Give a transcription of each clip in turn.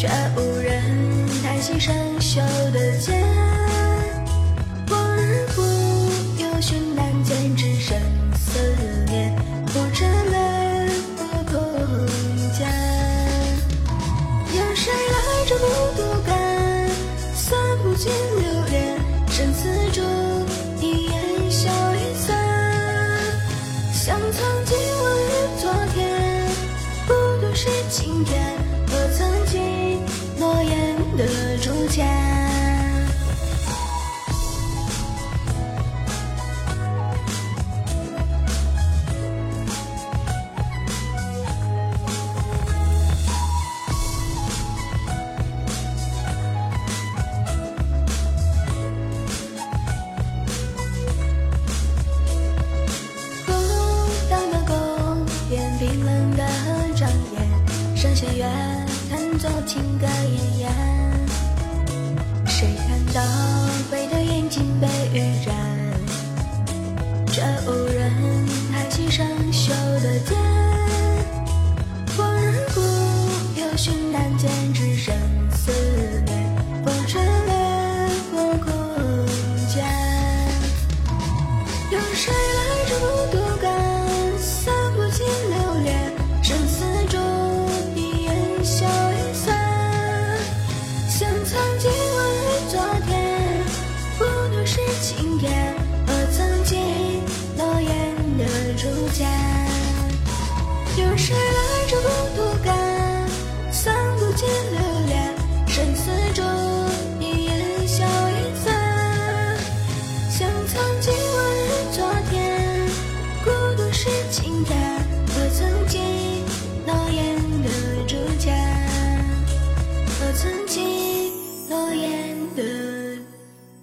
却无人叹息生锈的剑。往日不有寻难见，只剩思念，不知泪落空间。有谁来这孤独感，算不尽流连，生死中一眼笑一散。像曾经 get 声弦月弹奏情歌奄奄谁看到悲的眼睛？被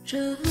这。